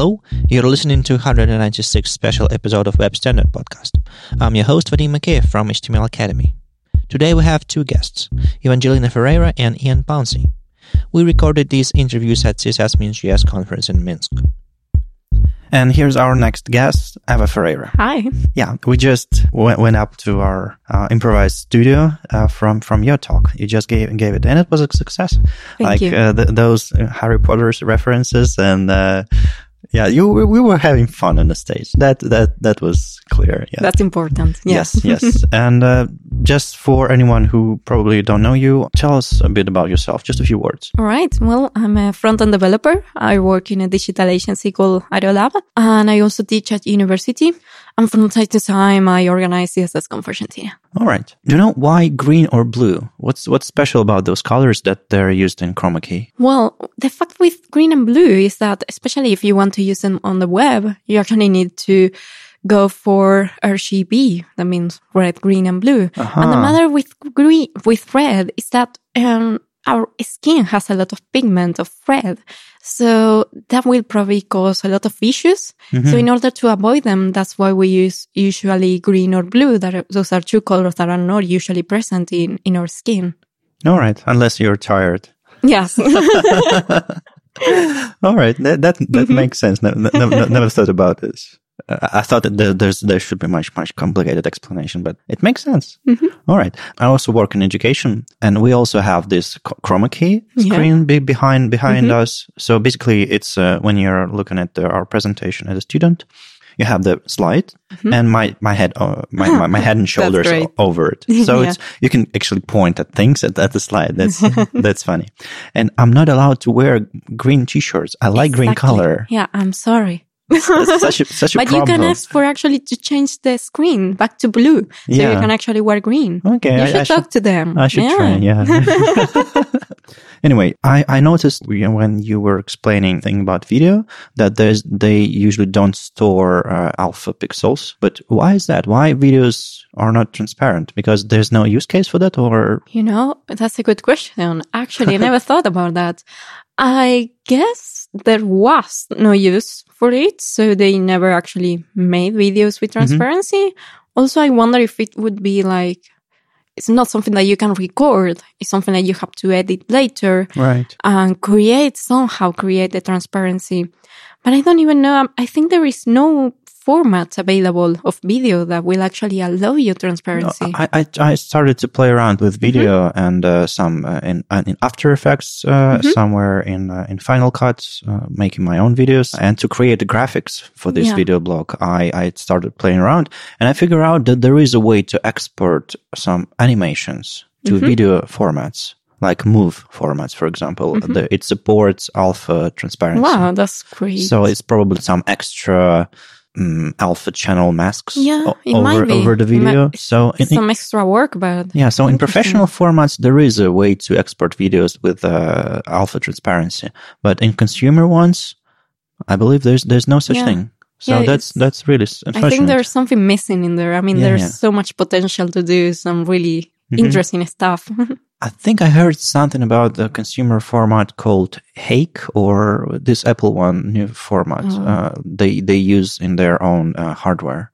Hello, you're listening to 196 special episode of Web Standard Podcast. I'm your host Vadim Makeev from HTML Academy. Today we have two guests, Evangelina Ferreira and Ian Pouncey. We recorded these interviews at CSS Minsk JS conference in Minsk. And here's our next guest, Eva Ferreira. Hi. Yeah, we just went, went up to our uh, improvised studio uh, from from your talk. You just gave gave it, and it was a success. Thank like you. uh, th- those Harry Potter's references and. Yeah, you we were having fun on the stage. That that that was clear. Yeah. That's important. Yeah. Yes, yes. and uh, just for anyone who probably don't know you, tell us a bit about yourself. Just a few words. All right. Well, I'm a front-end developer. I work in a digital agency called Aerolab, and I also teach at university. And from time to time, I organize CSS conferences here. All right. Do you know why green or blue? What's what's special about those colors that they're used in chroma key? Well, the fact with green and blue is that, especially if you want to use them on the web, you actually need to go for RGB. That means red, green, and blue. And the matter with green, with red is that, um, our skin has a lot of pigment of red. So that will probably cause a lot of issues. So mm-hmm. in order to avoid them, that's why we use usually green or blue. That are, those are two colors that are not usually present in, in our skin. All right, unless you're tired. Yes. All right, that that, that mm-hmm. makes sense. Never, never, never thought about this. I thought that there, there's there should be much much complicated explanation, but it makes sense. All right. I also work in education, and we also have this chroma key Yeah. screen be behind behind us. So basically, it's uh, when you're looking at the, our presentation as a student, you have the slide, and my my head uh, my, my my head and shoulders over it. So Yeah. it's you can actually point at things at, at the slide. That's that's funny. And I'm not allowed to wear green t-shirts. I like green color. Yeah, I'm sorry. That's such a such a but you can ask for actually to change the screen back to blue. So Yeah. you can actually wear green. Okay, You I- should I talk to them. I should try. Yeah. anyway, I, I noticed when you were explaining thing about video that there's they usually don't store uh, alpha pixels. But why is that? Why videos are not transparent? Because there's no use case for that, or You know, that's a good question. Actually, I never thought about that. I guess there was no use for it. So they never actually made videos with mm-hmm. transparency. Also, I wonder if it would be like, it's not something that you can record. It's something that you have to edit later. right? and create somehow create the transparency. But I don't even know. Um, I think there is no format available of video that will actually allow you transparency. I, I I started to play around with video and uh, some uh, in uh, in After Effects, uh, somewhere in uh, in Final Cut, uh, making my own videos, and to create the graphics for this Yeah. video blog, I I started playing around, and I figured out that there is a way to export some animations to video formats. Like MOV formats, for example, the, it supports alpha transparency. wow, that's great. So it's probably some extra um, alpha channel masks Yeah, over over the video. So in, some extra work, but yeah, so in professional formats, there is a way to export videos with uh, alpha transparency, but in consumer ones, I believe there's there's no such Yeah. thing. So Yeah, that's that's really I think there's something missing in there. I mean, Yeah, there's so much potential to do some really Mm-hmm. interesting stuff. I think I heard something about the consumer format called Hake or this Apple one new format. Oh. Uh, they they use in their own uh, hardware,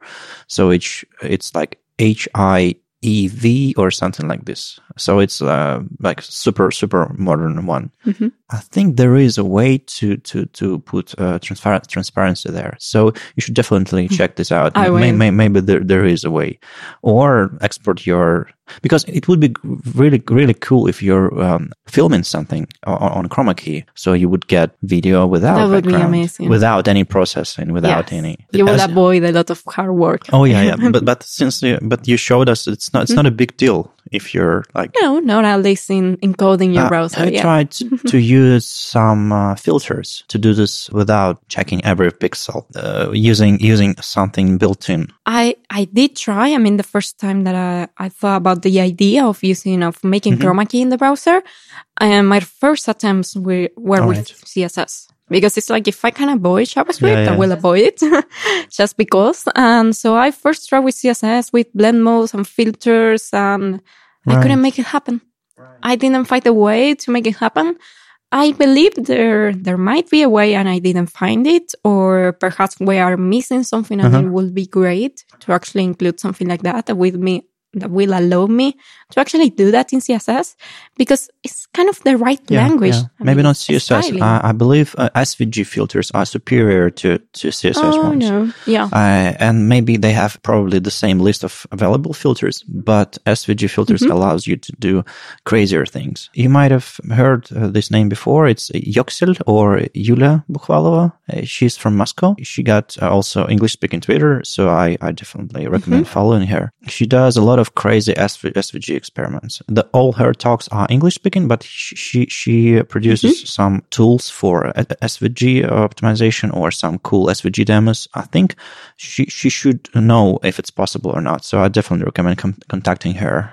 so it's it's like H I E V or something like this. So it's uh, like super super modern one. Mhm. I think there is a way to to to put uh, transparent transparency there. So you should definitely check this out. I May- may- maybe there, there is a way, or export your because it would be really really cool if you're um, filming something on, on chroma key, so you would get video without That would be amazing. without any processing, without Yes. any. you will avoid a lot of hard work. Oh yeah, yeah. but but since you, but you showed us, it's not it's not a big deal if you're like. No, not at least in encoding your Uh, browser. I yeah. tried to, to use some uh, filters to do this without checking every pixel, uh, using using something built in. I I did try. I mean, the first time that I, I thought about the idea of using of making Mm-hmm. chroma key in the browser, and my first attempts were were All with right. CSS because it's like if I can avoid JavaScript, Yeah, yeah. I will avoid it just because. And so I first tried with CSS with blend modes and filters, and I couldn't make it happen. I didn't find a way to make it happen. I believe there there might be a way and I didn't find it, or perhaps we are missing something and Uh-huh. it would be great to actually include something like that with me that will allow me to actually do that in CSS because it's kind of the right language. I Maybe mean, not CSS. styling. I, I believe uh, SVG filters are superior to, to CSS oh ones. no, yeah. Uh, and maybe they have probably the same list of available filters, but SVG filters Mm-hmm. allows you to do crazier things. You might have heard uh, this name before. It's Yoksel or Yulia Bukhvalova. Uh, she's from Moscow. She got uh, also English speaking Twitter, so I, I definitely recommend following her. She does a lot of crazy SV, SVG experiments. The, all her talks are English speaking, but she she, produces some tools for uh, SVG optimization or some cool SVG demos. I think she she should know if it's possible or not. So I definitely recommend com- contacting her.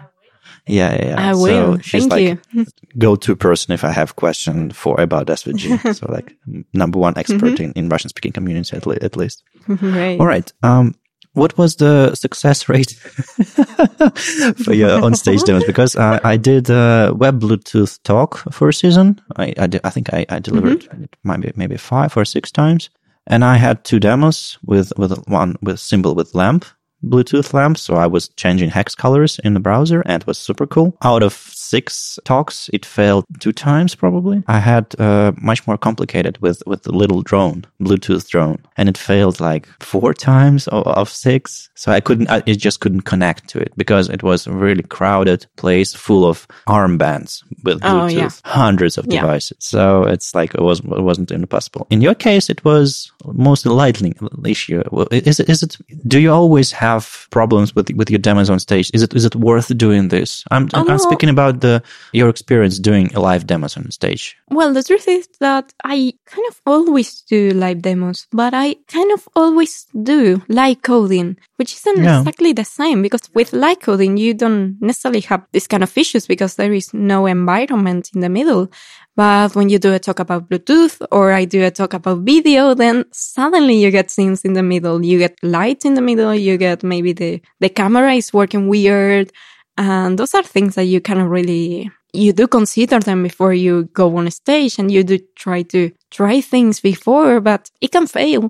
Yeah, yeah, yeah. I will. So she's Thank like you. go-to person if I have question for about SVG. so like number one expert in, in Russian speaking community at, le- at least. right. All right. Um, what was the success rate for your on stage demos? Because I, I did a web Bluetooth talk for a season. I I, did, I think I, I delivered it maybe maybe five or six times, and I had two demos with with one with symbol with lamp. Bluetooth lamp, so I was changing hex colors in the browser and it was super cool. Out of six talks, it failed two times probably. I had uh, much more complicated with with the little drone, Bluetooth drone, and it failed like four times of, of six. So I couldn't, I, it just couldn't connect to it because it was a really crowded place full of armbands with Oh, Bluetooth, yeah. hundreds of Yeah. devices. So it's like it was it wasn't impossible. In your case, it was mostly lightning issue. Is it is it? Do you always have problems with with your demos on stage? Is it is it worth doing this? I'm Oh, I'm no. speaking about the your experience doing live demos on stage. Well, the truth is that I kind of always do live demos, but I kind of always do live coding, which isn't Yeah. exactly the same because with live coding, you don't necessarily have this kind of issues because there is no environment in the middle. But when you do a talk about Bluetooth or I do a talk about video, then suddenly you get scenes in the middle. You get light in the middle. You get maybe the, the camera is working weird. And those are things that you kind of really, you do consider them before you go on stage and you do try to try things before, but it can fail.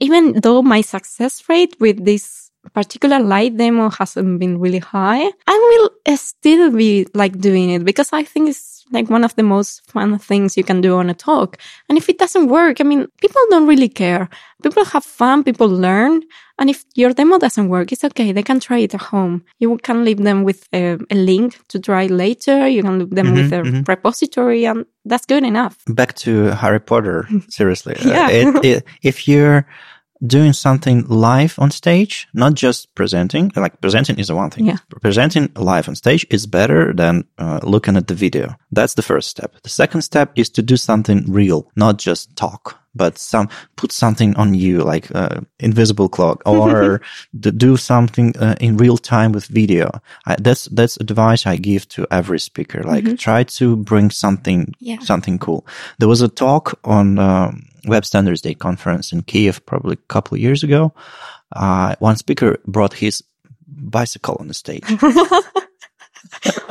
Even though my success rate with this particular light demo hasn't been really high, I will uh, still be like doing it because I think it's like one of the most fun things you can do on a talk. And if it doesn't work, I mean, people don't really care. People have fun, people learn. And if your demo doesn't work, it's okay. They can try it at home. You can leave them with a, a link to try later. You can leave them with mm-hmm, a mm-hmm. repository and that's good enough. Back to Harry Potter. Seriously, Uh, Yeah. it, it, if you're doing something live on stage, not just presenting, like presenting is the one thing. Yeah. Presenting live on stage is better than uh, looking at the video. That's the first step. The second step is to do something real, not just talk, but some, put something on you, like uh, invisible clock or do something uh, in real time with video. I, that's, that's advice I give to every speaker. Like try to bring something, Yeah. something cool. There was a talk on, um, Web Standards Day conference in Kiev probably a couple of years ago. Uh, one speaker brought his bicycle on the stage.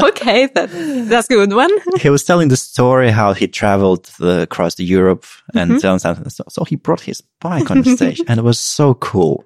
okay, that, that's a good one. he was telling the story how he traveled the, across the Europe and telling something. So, so he brought his bike on the stage and it was so cool.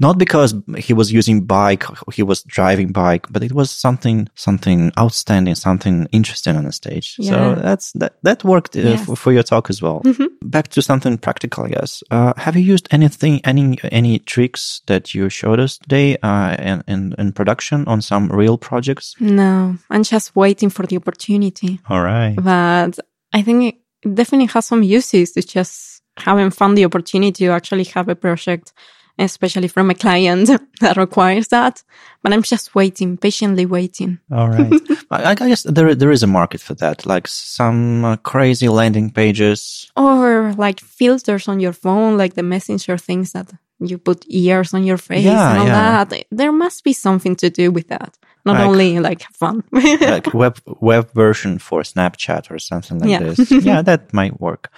Not because he was using bike, he was driving bike, but it was something, something outstanding, something interesting on the stage. Yeah. So that's, that, that worked uh, Yes. for, for your talk as well. Back to something practical, I guess. Uh, have you used anything, any, any tricks that you showed us today, uh, in, in, in production on some real projects? No, I'm just waiting for the opportunity. All right. But I think it definitely has some uses. It's just haven't found the opportunity to actually have a project, especially from a client that requires that. But I'm just waiting, patiently waiting. All right. I, I guess there there is a market for that, like some uh, crazy landing pages. Or like filters on your phone, like the messenger things that you put ears on your face Yeah, and all yeah. that. There must be something to do with that. Not Like- only like fun. like web web version for Snapchat or something like Yeah. this. Yeah, that might work.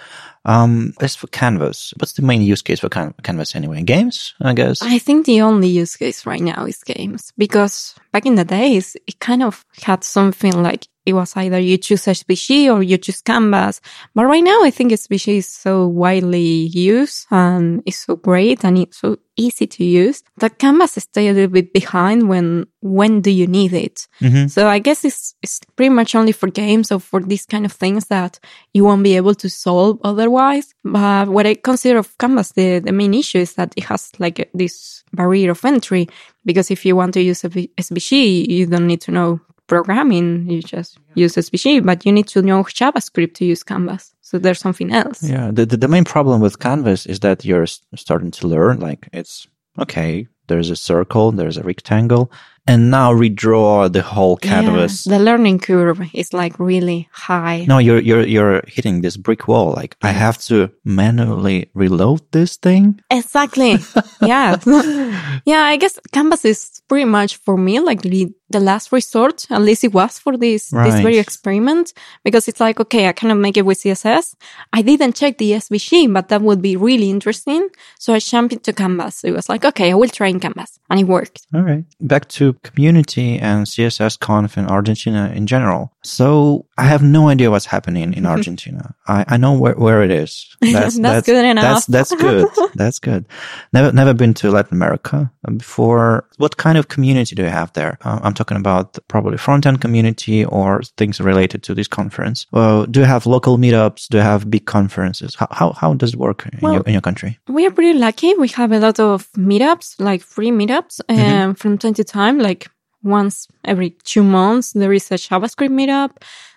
Um, as for Canvas, what's the main use case for Can- Canvas anyway? Games, I guess. I think the only use case right now is games because back in the days, it kind of had something like it was either you choose SVG or you choose Canvas. But right now, I think SVG is so widely used and it's so great and it's so easy to use that Canvas stay a little bit behind when, when do you need it? Mm-hmm. So I guess it's, it's pretty much only for games or for these kind of things that you won't be able to solve otherwise. But what I consider of Canvas, the, the main issue is that it has like this barrier of entry because if you want to use a SVG, you don't need to know programming. You just use SVG, but you need to know JavaScript to use Canvas. So there's something else. Yeah. The, the, the main problem with Canvas is that you're starting to learn. Like it's okay. There's a circle. There's a rectangle and now redraw the whole canvas. Yeah, the learning curve is like really high. No, you're you're you're hitting this brick wall. Like I have to manually reload this thing. Exactly. yeah. yeah, I guess canvas is pretty much for me like the the last resort, at least it was for this, right. this very experiment, because it's like, okay, I cannot make it with CSS. I didn't check the SVG, but that would be really interesting. So I jumped into Canvas. It was like, okay, I will try in Canvas and it worked. All right. Back to community and CSS conf in Argentina in general. So I have no idea what's happening in Argentina. I, I know where, where it is. That's, that's, that's good enough. That's, that's good. that's good. Never, never been to Latin America before. What kind of community do you have there? Uh, I'm talking about probably front end community or things related to this conference. Well, do you have local meetups? Do you have big conferences? How, how, how does it work in, well, your, in your country? We are pretty lucky. We have a lot of meetups, like free meetups, mm-hmm. um, mm-hmm. from time to time, like once every two months, there is a JavaScript meetup.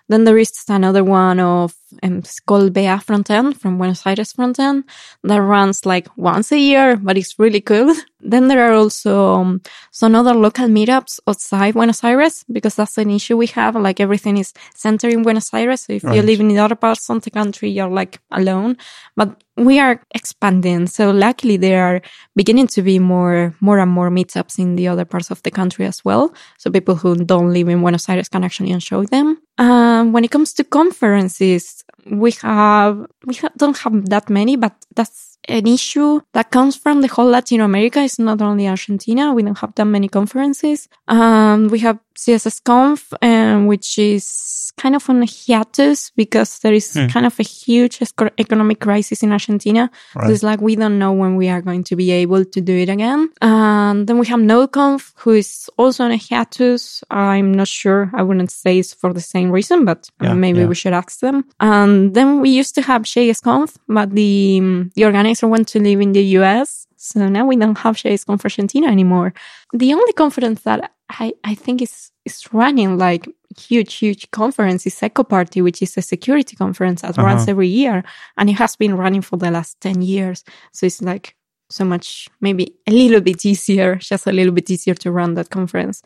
Then there is another one of um, it's called BA Frontend from Buenos Aires Frontend that runs like once a year, but it's really cool. Then there are also um, some other local meetups outside Buenos Aires because that's an issue we have. Like everything is centered in Buenos Aires. So if right. you live in the other parts of the country, you're like alone. But we are expanding. So luckily there are beginning to be more, more and more meetups in the other parts of the country as well. So people who don't live in Buenos Aires can actually enjoy them. Um, when it comes to conferences, we have, we don't have that many, but that's an issue that comes from the whole Latin America. It's not only Argentina. We don't have that many conferences. Um, we have CSS Conf, um, which is kind of on a hiatus because there is hmm. kind of a huge economic crisis in Argentina. Right. So it's like we don't know when we are going to be able to do it again. And then we have NodeConf, who is also on a hiatus. I'm not sure. I wouldn't say it's for the same reason, but yeah, maybe yeah. we should ask them. And then we used to have JSConf, but the the organizer went to live in the US. So now we don't have JSConf Argentina anymore. The only conference that I, I think is, is running like huge, huge conference is Ekoparty, which is a security conference that uh-huh. runs every year. And it has been running for the last 10 years. So it's like so much, maybe a little bit easier, just a little bit easier to run that conference.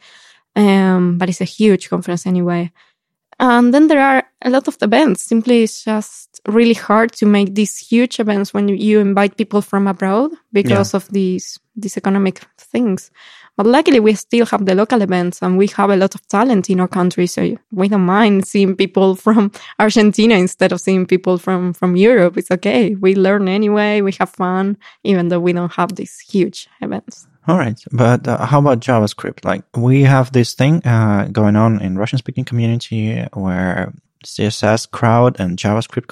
Um, but it's a huge conference anyway. And then there are a lot of events. Simply, it's just really hard to make these huge events when you invite people from abroad because yeah. of these these economic things. But luckily, we still have the local events and we have a lot of talent in our country. So we don't mind seeing people from Argentina instead of seeing people from, from Europe. It's okay. We learn anyway. We have fun, even though we don't have these huge events. All right. But uh, how about JavaScript? Like we have this thing uh, going on in Russian speaking community where CSS crowd and JavaScript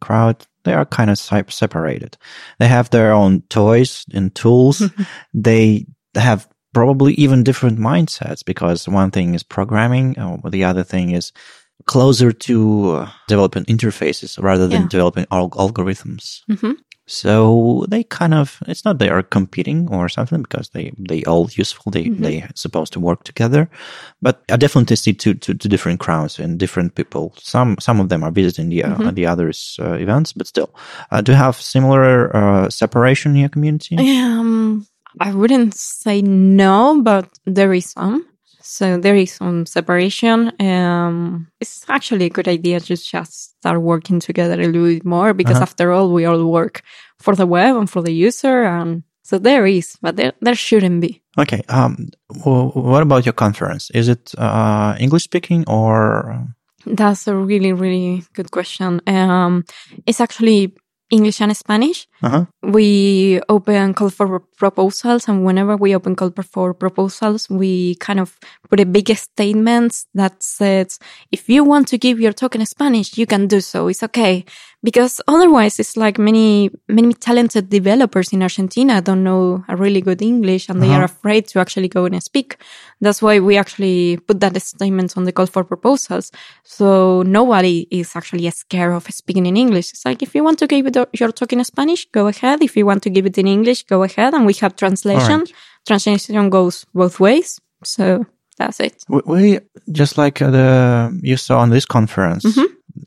crowd, they are kind of separated. They have their own toys and tools. they have probably even different mindsets because one thing is programming, or the other thing is closer to uh, developing interfaces rather than yeah. developing al- algorithms. Mm-hmm. So they kind of, it's not they are competing or something because they, they all useful. They, mm-hmm. they supposed to work together, but I definitely see two, two, two different crowds and different people. Some, some of them are visiting the, uh, mm-hmm. the others uh, events, but still, uh, do you have similar, uh, separation in your community? Um, I wouldn't say no, but there is some. So there is some separation. Um, it's actually a good idea to just start working together a little bit more because uh-huh. after all, we all work for the web and for the user. And so there is, but there, there shouldn't be. Okay. Um, well, what about your conference? Is it, uh, English speaking or? That's a really, really good question. Um, it's actually English and Spanish. Uh-huh. We open call for proposals, and whenever we open call for proposals, we kind of put a big statement that says, if you want to give your talk in Spanish, you can do so. It's okay. Because otherwise, it's like many, many talented developers in Argentina don't know a really good English and they Uh-huh. are afraid to actually go and speak. That's why we actually put that statement on the call for proposals. So nobody is actually scared of speaking in English. It's like, if you want to give it, your talk in Spanish, go ahead. If you want to give it in English, go ahead. And we have translation. Alright. Translation goes both ways. So that's it. We, we just like uh, the you saw on this conference,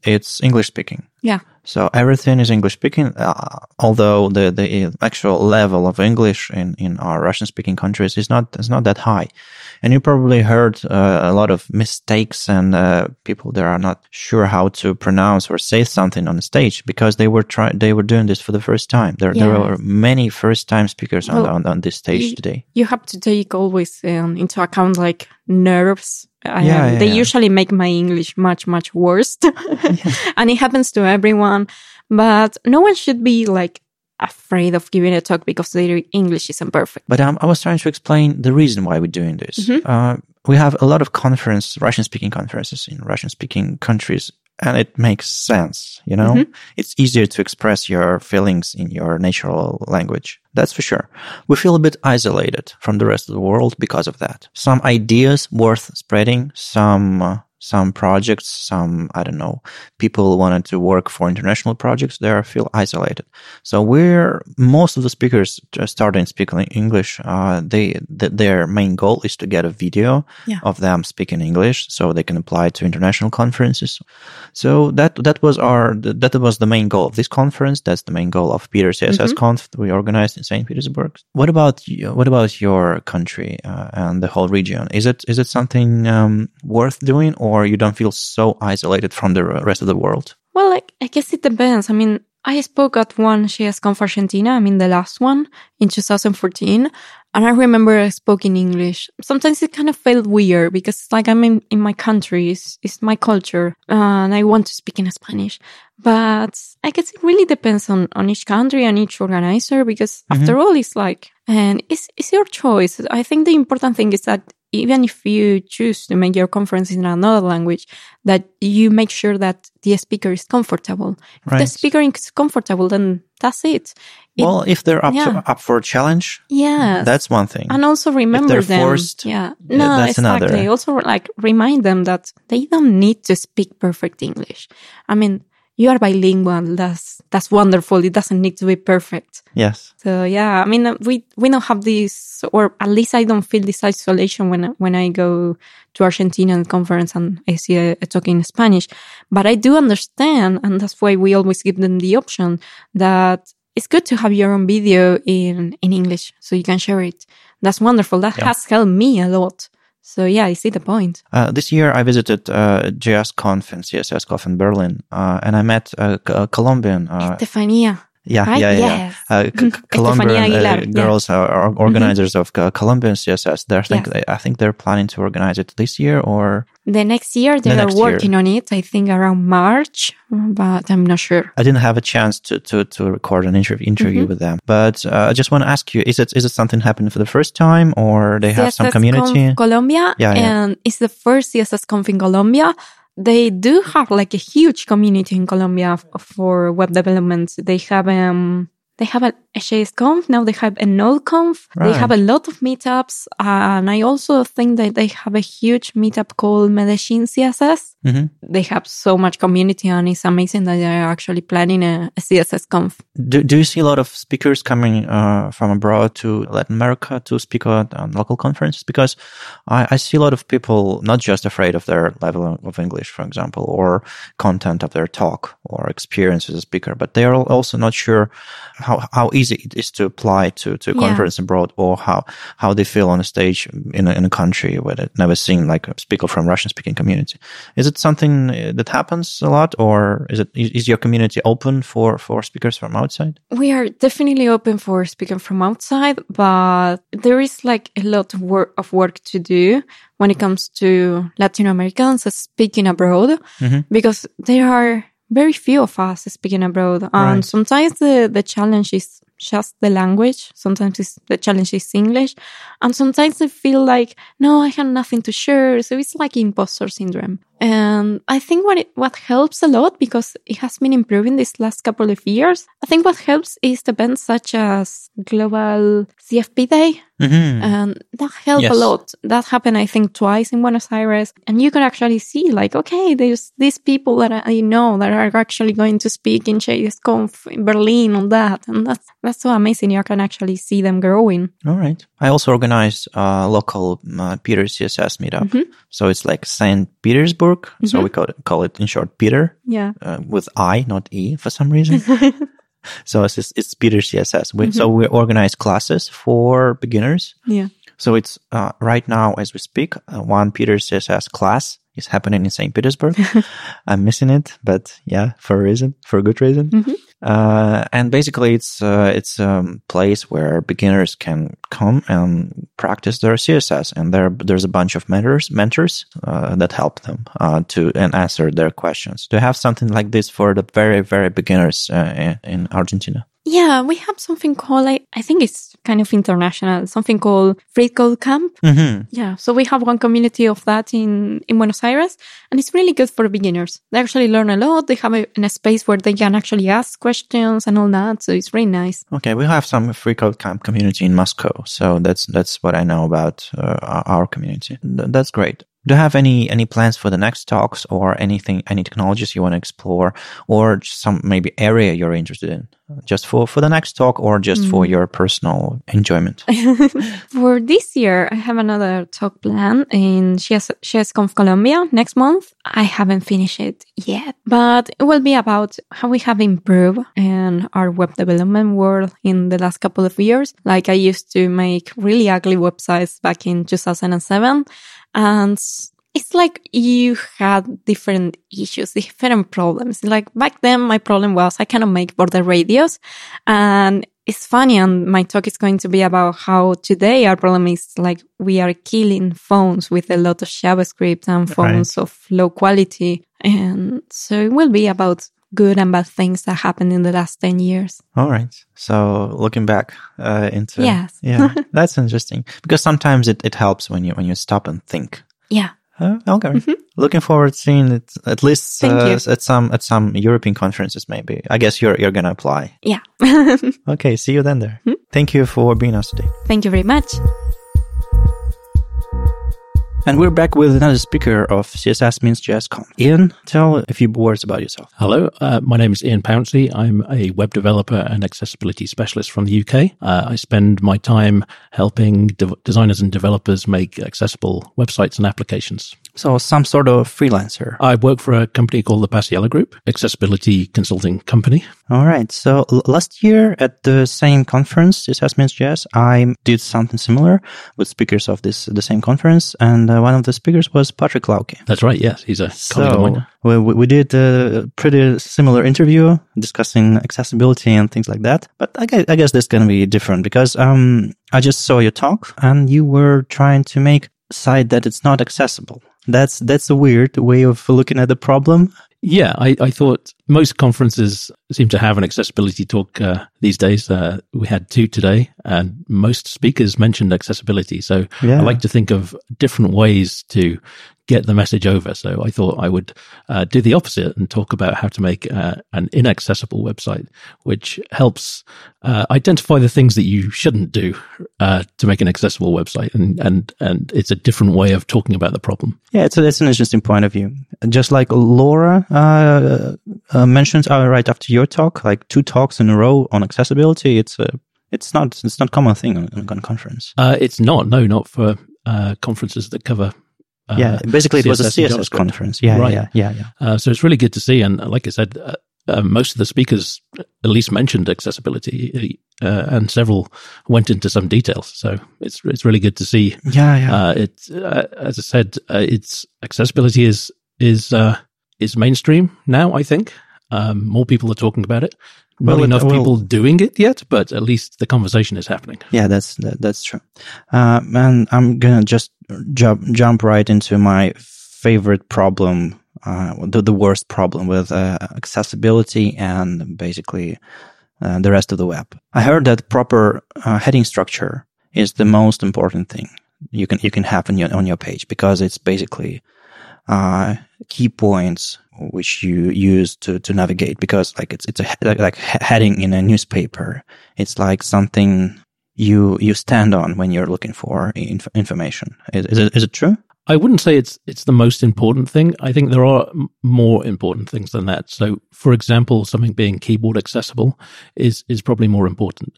it's English speaking. Yeah. So everything is English speaking, uh, although the, the actual level of English in, in our Russian speaking countries is not, is not that high. And you probably heard uh, a lot of mistakes and uh, people that are not sure how to pronounce or say something on stage because they were trying, they were doing this for the first time. There, there are many first time speakers on, Well, on, on this stage today. You have to take always um, into account like nerves. Yeah, yeah, they yeah. usually make my English much, much worse. and it happens to everyone. But no one should be like afraid of giving a talk because their English isn't perfect. But um, I was trying to explain the reason why we're doing this. Mm-hmm. Uh, we have a lot of conference, Russian speaking conferences in Russian speaking countries, and it makes sense. You know, Mm-hmm. it's easier to express your feelings in your natural language. That's for sure. We feel a bit isolated from the rest of the world because of that. Some ideas worth spreading, some, uh, some projects, some, I don't know, people wanted to work for international projects, they feel isolated. So we're, most of the speakers starting speaking English, uh, they, th- their main goal is to get a video Yeah. of them speaking English so they can apply to international conferences. So that, that was our, that was the main goal of this conference. That's the main goal of Peter CSS Conf that we organized in St. Petersburg. What about you, what about your country uh, and the whole region? Is it, is it something, um, worth doing or you don't feel so isolated from the rest of the world? Well, like, I guess it depends. I mean, I spoke at one CS Conf Argentina, I mean, the last one in 2014. And I remember I spoke in English. Sometimes it kind of felt weird because it's like I'm in, in my country, it's, it's my culture, and I want to speak in Spanish. But I guess it really depends on, on each country and each organizer because mm-hmm. after all, it's like, and it's, it's your choice. I think the important thing is that even if you choose to make your conference in another language, that you make sure that the speaker is comfortable. If the speaker is comfortable, then that's it. It- well, if they're up, yeah. to, up for a challenge, yeah, that's one thing. and also remember they're them. forced, yeah. No, that's another. exactly. Also, like remind them that they don't need to speak perfect English. I mean, you are bilingual. That's that's wonderful. It doesn't need to be perfect. yes. So yeah, I mean, we we don't have this, or at least I don't feel this isolation when when I go to Argentina and conference and I see a, a talk in Spanish. But I do understand, and that's why we always give them the option that it's good to have your own video in in English so you can share it. That's wonderful. That Yeah. has helped me a lot. So yeah, I see the point. Uh, this year I visited uh, JS Conf and CSS Conf in Berlin, uh, and I met a, a Colombian. Uh, Estefania. yeah, right? yeah, yeah, Yes. Uh, C-. Colombian uh, Aguilar, yeah. girls are, are organizers of uh, Colombian CSS. They think Yes. I think they're planning to organize it this year or The next year they The are next year. working on it. I think around March, but I'm not sure. I didn't have a chance to to, to record an interview interview Mm-hmm. with them. But uh, I just want to ask you: is it is it something happening for the first time, or they have some CSS community? Conf Colombia, Yeah, yeah. and it's the first CSS Conf in Colombia. They do have like a huge community in Colombia for web development. They have um they have a, JS Conf now. They have a Node Conf. They have a lot of meetups, and I also think that they have a huge meetup called Medellin CSS. Mhm. They have so much community, and it's amazing that they are actually planning a, a CSS Conf. Do, do you see a lot of speakers coming uh, from abroad to Latin America to speak at on local conferences? Because I, I see a lot of people not just afraid of their level of English, for example, or content of their talk or experience as a speaker, but they are also not sure how, how easy it is to apply to, to a Yeah. conference abroad or how, how they feel on a stage in a, in a country where they've never seen like a speaker from Russian speaking community. Is it something uh, that happens a lot or is it, is your community open for, for speakers from outside? We are definitely open for speaking from outside, but there is like a lot of work, of work to do when it comes to Latin Americans speaking abroad Mhm. because there are very few of us speaking abroad. And Right. sometimes the, the challenge is just the language. Sometimes it's, the challenge is English. And sometimes I feel like, no, I have nothing to share. So it's like imposter syndrome. And I think what it, what helps a lot because it has been improving these last couple of years. I think what helps is events such as Global CFP Day. hmm And that helped Yes. a lot. That happened, I think, twice in Buenos Aires. And you can actually see, like, okay, there's these people that I know that are actually going to speak in JSConf in Berlin on that. And that's, that's so amazing. You can actually see them growing. All right. I also organized a local uh, Peter CSS meetup. Mm-hmm. So it's like St. Petersburg. So we call it, call it in short Peter Yeah. uh, with I, not E for some reason. so it's, just- it's Peter CSS. We, So Mm-hmm. we organize classes for beginners. Yeah. So it's uh, right now as we speak, uh, one Peter CSS class is happening in St. Petersburg. I'm missing it, but yeah, for a reason, for a good reason. Uh, and basically, it's uh, it's a place where beginners can come and practice their CSS, and there there's a bunch of mentors mentors uh, that help them uh, to and answer their questions. To have something like this for the very very beginners uh, in Argentina. Yeah. We have something called, I, I think it's kind of international, something called Free Code Camp. Mm-hmm. Yeah. So we have one community of that in, in Buenos Aires and it's really good for beginners. They actually learn a lot. They have a, a space where they can actually ask questions and all that. So it's really nice. Okay, we have some free code camp community in Moscow, so that's that's what I know about uh, our, our community. Th- that's great. Do you have any any plans for the next talks or anything, any technologies you want to explore, or some maybe area you're interested in, just for for the next talk, or just for mm-hmm. your personal enjoyment? For this year, I have another talk plan in SharesConf Colombia next month. I haven't finished it yet, but it will be about how we have improved in our web development world in the last couple of years. Like I used to make really ugly websites back in 2007 and it's like you had different issues, different problems. Like back then, my problem was I cannot make border radius. And it's funny. And my talk is going to be about how today our problem is like we are killing phones with a lot of JavaScript and phones of low quality. And so it will be about good and bad things that happened in the last 10 years. All right. So looking back uh, into Yes. yeah, that's interesting because sometimes it, it helps when you when you stop and think. Yeah. Uh, okay. Looking forward to seeing it at least Mm-hmm. Uh, at some at some European conferences. Maybe I guess you're you're gonna apply. Yeah. Okay, see you then there. Hmm? Thank you for being us today. Thank you very much. And we're back with another speaker of CSS Minsk JSCon. Ian, tell a few words about yourself. Hello, uh, my name is Ian Pouncey. I'm a web developer and accessibility specialist from the UK. Uh, I spend my time helping de- designers and developers make accessible websites and applications. So some sort of freelancer. I work for a company called the Paciello Group, accessibility consulting company. All right. So l- last year at the same conference, CSS Minsk JS, I did something similar with speakers of this the same conference, and uh, one of the speakers was Patrick Lauke. That's right. Yes, he's a So we, we did a pretty similar interview discussing accessibility and things like that. But I guess, I guess this going to be different because um, I just saw your talk and you were trying to make a site that it's not accessible. That's that's a weird way of looking at the problem. Yeah, I, I thought most conferences seem to have an accessibility talk uh, these days. Uh, we had two today, and most speakers mentioned accessibility. So Yeah. I like to think of different ways to get the message over. So I thought I would uh, do the opposite and talk about how to make uh, an inaccessible website, which helps uh, identify the things that you shouldn't do uh, to make an accessible website, and and and it's a different way of talking about the problem. Yeah, it's, it's an interesting point of view. Just like Laura uh, uh, mentioned uh, right after your talk, like two talks in a row on accessibility, it's a it's not it's not a common thing on, on a conference. Uh, it's not, no, not for uh, conferences that cover. Uh, yeah, basically it was a CSS CSS conference. Yeah, Right. yeah, yeah, yeah. Uh, so it's really good to see. And like I said, uh, uh, most of the speakers at least mentioned accessibility, uh, and several went into some details. So it's it's really good to see. Yeah, yeah. Uh, it's uh, as I said, uh, it's accessibility is is uh, is mainstream now. I think um, more people are talking about it. Not Well, it- enough well- people doing it yet, but at least the conversation is happening. Yeah, that's that, that's true. Um, and I'm gonna just jump jump right into my favorite problem uh, the, the worst problem with uh, accessibility and basically uh, the rest of the web. I heard that proper uh, heading structure is the most important thing you can you can have on your on your page because it's basically uh, key points which you use to, to navigate because like it's it's a like, like heading in a newspaper. It's like something you you stand on when you're looking for inf- information. Is, is it is it true? I wouldn't say it's it's the most important thing. I think there are more important things than that. So, for example, something being keyboard accessible is is probably more important.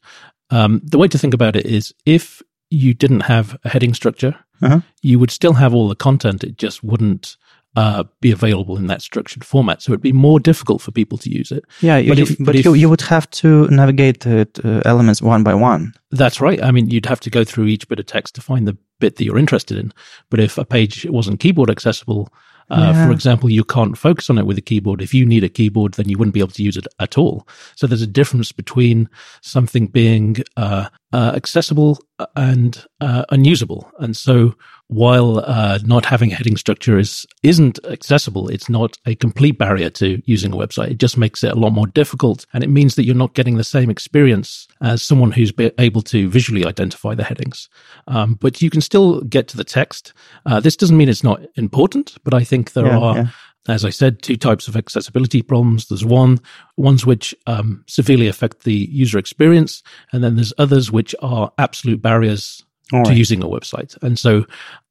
Um, the way to think about it is if you didn't have a heading structure, uh-huh. you would still have all the content. It just wouldn't uh, be available in that structured format. So it'd be more difficult for people to use it. Yeah, but, you, if, but, but if, you, you would have to navigate the uh, elements one by one. That's right. I mean, you'd have to go through each bit of text to find the bit that you're interested in. But if a page wasn't keyboard accessible, uh, yeah. For example, you can't focus on it with a keyboard. If you need a keyboard, then you wouldn't be able to use it at all. So there's a difference between something being uh, uh, accessible and uh, unusable. And so while uh, not having a heading structure is isn't accessible, it's not a complete barrier to using a website. It just makes it a lot more difficult, and it means that you're not getting the same experience as someone who's able to visually identify the headings. Um, but you can still get to the text. Uh, this doesn't mean it's not important, but I think there yeah, are. Yeah as I said, two types of accessibility problems. There's one, ones which um, severely affect the user experience, and then there's others which are absolute barriers to using a website. And so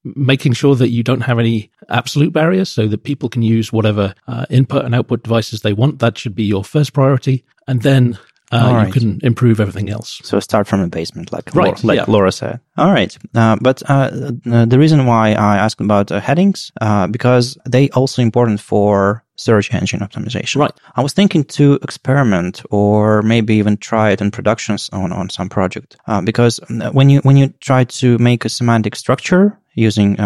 making sure that you don't have any absolute barriers so that people can use whatever uh, input and output devices they want, that should be your first priority. And then uh, right. you can improve everything else. So start from a basement, like right, Laura, like yeah. Laura said. All right, uh, but uh, the reason why I asked about uh, headings uh, because they also important for search engine optimization. Right. I was thinking to experiment or maybe even try it in productions on on some project uh, because when you when you try to make a semantic structure using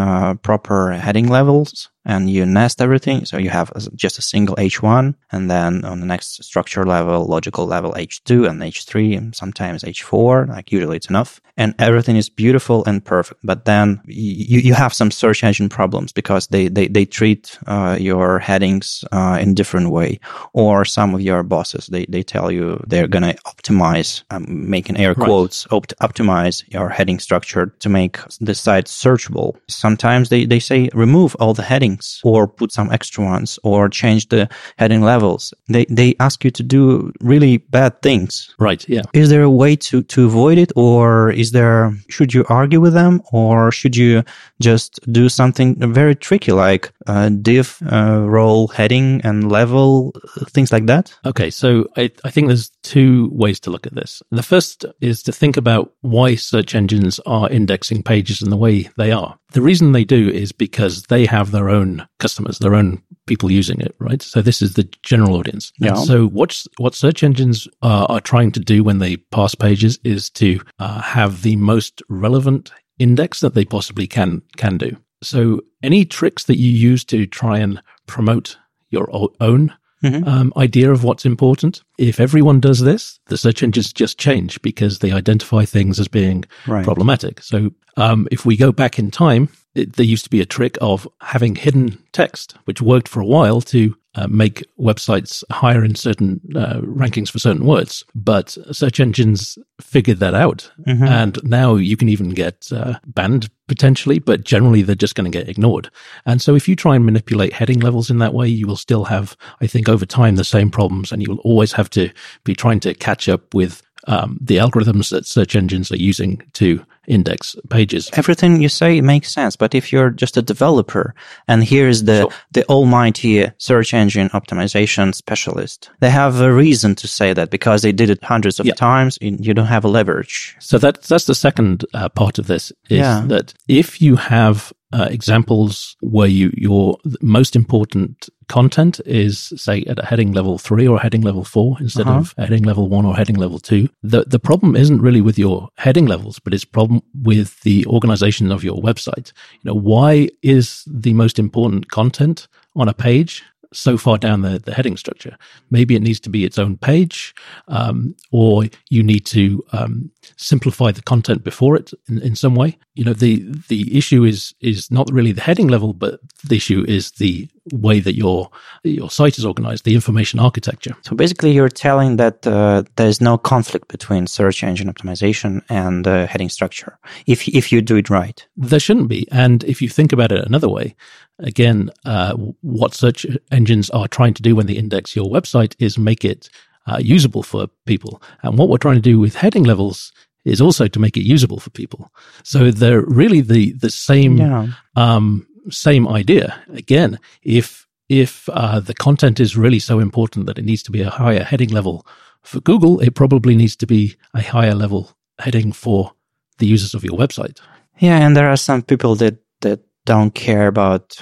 proper heading levels and you nest everything. So you have just a single H1 and then on the next structure level, logical level H2 and H3 and sometimes H4. Like usually it's enough and everything is beautiful and perfect. But then you, you have some search engine problems because they, they, they treat uh, your headings uh, in different way or some of your bosses, they, they tell you they're going to optimize, um, making air quotes, right. opt- optimize your heading structure to make the site searchable. Sometimes they, they say remove all the headings headings or put some extra ones or change the heading levels. They, they ask you to do really bad things. Right. Yeah. Is there a way to, to avoid it or is there, should you argue with them or should you just do something very tricky like uh, div, uh, role, heading and level, things like that? Okay. So I, I think there's two ways to look at this. The first is to think about why search engines are indexing pages in the way they are. The reason they do is because they have their own customers, their own people using it, right? So this is the general audience. Yeah. And so what what search engines uh, are trying to do when they parse pages is to uh, have the most relevant index that they possibly can can do. So any tricks that you use to try and promote your own mm-hmm. um, idea of what's important. If everyone does this, the search engines just change because they identify things as being right. problematic. So um, if we go back in time, it, there used to be a trick of having hidden text, which worked for a while to uh, make websites higher in certain uh, rankings for certain words. But search engines figured that out. Mm-hmm. And now you can even get uh, banned potentially, but generally they're just going to get ignored. And so if you try and manipulate heading levels in that way, you will still have, I think, over time, the same problems. And you will always have to be trying to catch up with um, the algorithms that search engines are using to index pages. Everything you say makes sense, but if you're just a developer and here's the, sure. the almighty search engine optimization specialist, they have a reason to say that because they did it hundreds of yeah. times. You don't have a leverage. So that's, that's the second uh, part of this is yeah. that if you have uh, examples where you your most important content is say at a heading level three or heading level four instead uh-huh. of heading level one or heading level two. The the problem isn't really with your heading levels, but it's problem with the organization of your website. You know, why is the most important content on a page so far down the, the heading structure. Maybe it needs to be its own page, um, or you need to um, simplify the content before it in, in, some way. You know the the issue is is not really the heading level, but the issue is the way that your your site is organized, the information architecture. So basically, you're telling that uh, there is no conflict between search engine optimization and uh, heading structure if if you do it right. There shouldn't be, and if you think about it another way, again, uh, what search engines are trying to do when they index your website is make it uh, usable for people, and what we're trying to do with heading levels is also to make it usable for people. So they're really the the same yeah. um, same idea. Again, if if uh, the content is really so important that it needs to be a higher heading level for Google, it probably needs to be a higher level heading for the users of your website. Yeah, and there are some people that that don't care about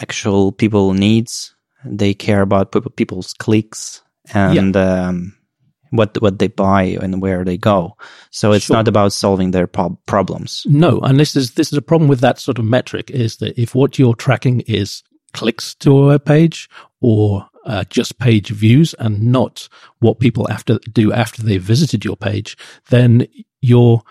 actual people needs. They care about people's clicks and yeah. um, what what they buy and where they go. So it's sure. not about solving their prob- problems. No, and this is this is a problem with that sort of metric is that if what you're tracking is clicks to a web page or uh, just page views and not what people after do after they've visited your page, then you're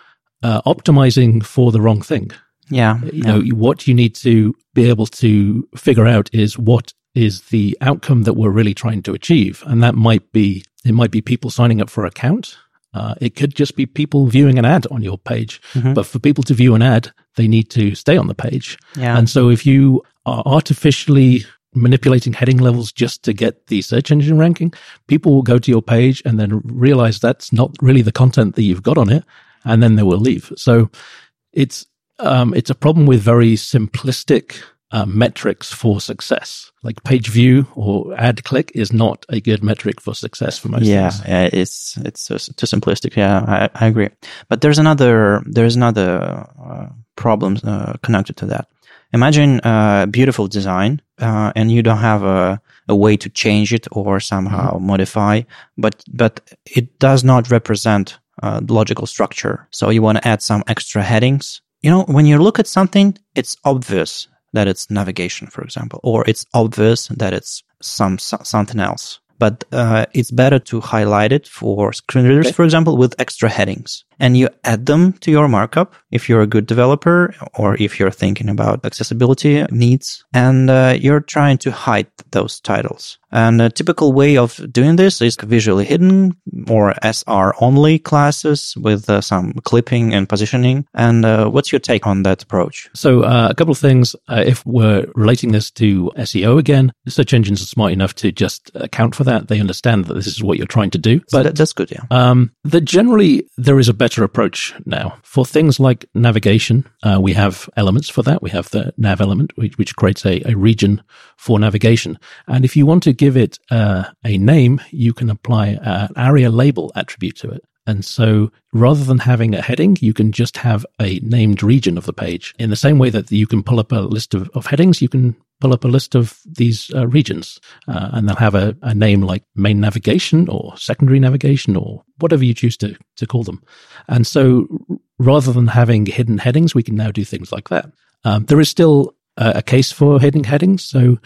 uh, optimizing for the wrong thing. Yeah, you yeah. know what you need to be able to figure out is what is the outcome that we're really trying to achieve. And that might be, it might be people signing up for an account. Uh, it could just be people viewing an ad on your page. Mm-hmm. But for people to view an ad, they need to stay on the page. Yeah. And so if you are artificially manipulating heading levels just to get the search engine ranking, people will go to your page and then realize that's not really the content that you've got on it. And then they will leave. So it's, um, it's a problem with very simplistic uh, metrics for success. Like page view or ad click is not a good metric for success for most. Yeah, things. yeah it's it's too simplistic. Yeah, I, I agree. But there's another there's another uh, problem uh, connected to that. Imagine a beautiful design, uh, and you don't have a, a way to change it or somehow mm-hmm. modify, but but it does not represent uh, logical structure. So you want to add some extra headings you know, when you look at something, it's obvious that it's navigation, for example, or it's obvious that it's some something else. But uh, it's better to highlight it for screen readers, okay. for example, with extra headings and you add them to your markup if you're a good developer or if you're thinking about accessibility needs and uh, you're trying to hide those titles. And a typical way of doing this is visually hidden or SR only classes with uh, some clipping and positioning. And uh, what's your take on that approach? So, uh, a couple of things. Uh, if we're relating this to SEO again, search engines are smart enough to just account for that. They understand that this is what you're trying to do. But so that, that's good, yeah. Um, that generally there is a better better approach now. For things like navigation, uh, we have elements for that. We have the nav element, which, which creates a, a, region for navigation. And if you want to give it uh, a name, you can apply an ARIA label attribute to it. And so rather than having a heading, you can just have a named region of the page. In the same way that you can pull up a list of, of headings, you can pull up a list of these uh, regions uh, and they'll have a, a, name like main navigation or secondary navigation or whatever you choose to, to call them. And so rather than having hidden headings, we can now do things like that. Um, there is still a, a, case for hidden headings. So,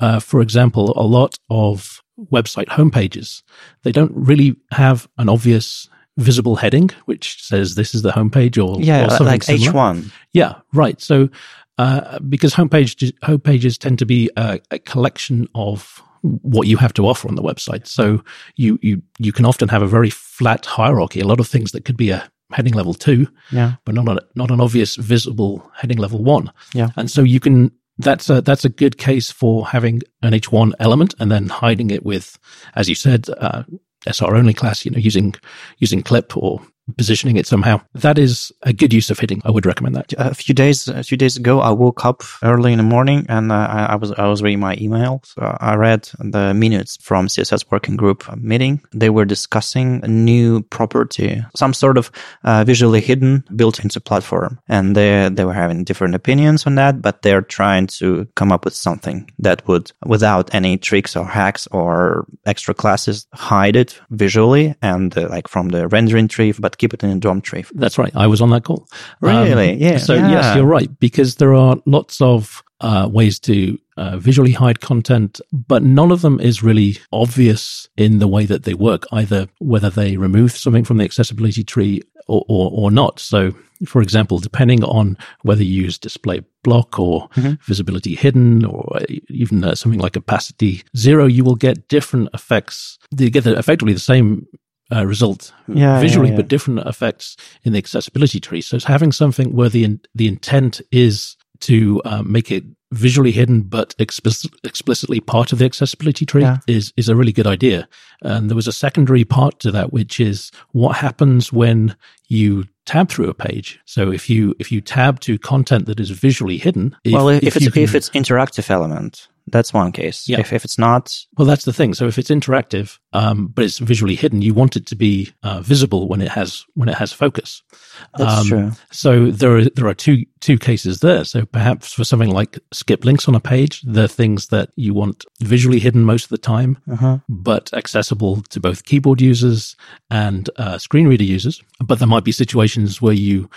uh, for example, a lot of website homepages, they don't really have an obvious visible heading, which says this is the homepage or, yeah, or something like similar. H1. Yeah, right. So, uh, because homepage homepages tend to be a, a, collection of what you have to offer on the website. So you, you, you can often have a very flat hierarchy, a lot of things that could be a heading level two, yeah. but not a, not an obvious visible heading level one. Yeah. And so you can, that's a, that's a good case for having an H1 element and then hiding it with, as you said, uh, SR only class, you know, using, using clip or positioning it somehow. That is a good use of hitting. I would recommend that. A few days, a few days ago, I woke up early in the morning and uh, I, was I was reading my email. So I read the minutes from CSS working group meeting. They were discussing a new property, some sort of uh, visually hidden built into platform, and they they were having different opinions on that, but they're trying to come up with something that would, without any tricks or hacks or extra classes, hide it visually and uh, like from the rendering tree, but keep it in a DOM tree. That's right. I was on that call. Really? Um, yeah. So yeah. yes, you're right because there are lots of uh, ways to uh, visually hide content, but none of them is really obvious in the way that they work, either whether they remove something from the accessibility tree or, or, or not. So, for example, depending on whether you use display block or mm-hmm. visibility hidden or even uh, something like opacity zero, you will get different effects. You get effectively the same uh, result yeah, visually, yeah, yeah. but different effects in the accessibility tree. So it's having something where the in, the intent is to uh, make it visually hidden but explicit, explicitly part of the accessibility tree is is a really good idea. And there was a secondary part to that, which is what happens when you tab through a page. So if you if you tab to content that is visually hidden, if, well, if, if it's can, if it's interactive element, that's one case. Yeah. If, if it's not. Well, that's the thing. So if it's interactive, um, but it's visually hidden, you want it to be uh, visible when it has, when it has focus. That's um, true. So there are, there are two, two cases there. So perhaps for something like skip links on a page, the things that you want visually hidden most of the time, uh-huh. but accessible to both keyboard users and uh, screen reader users. But there might be situations where you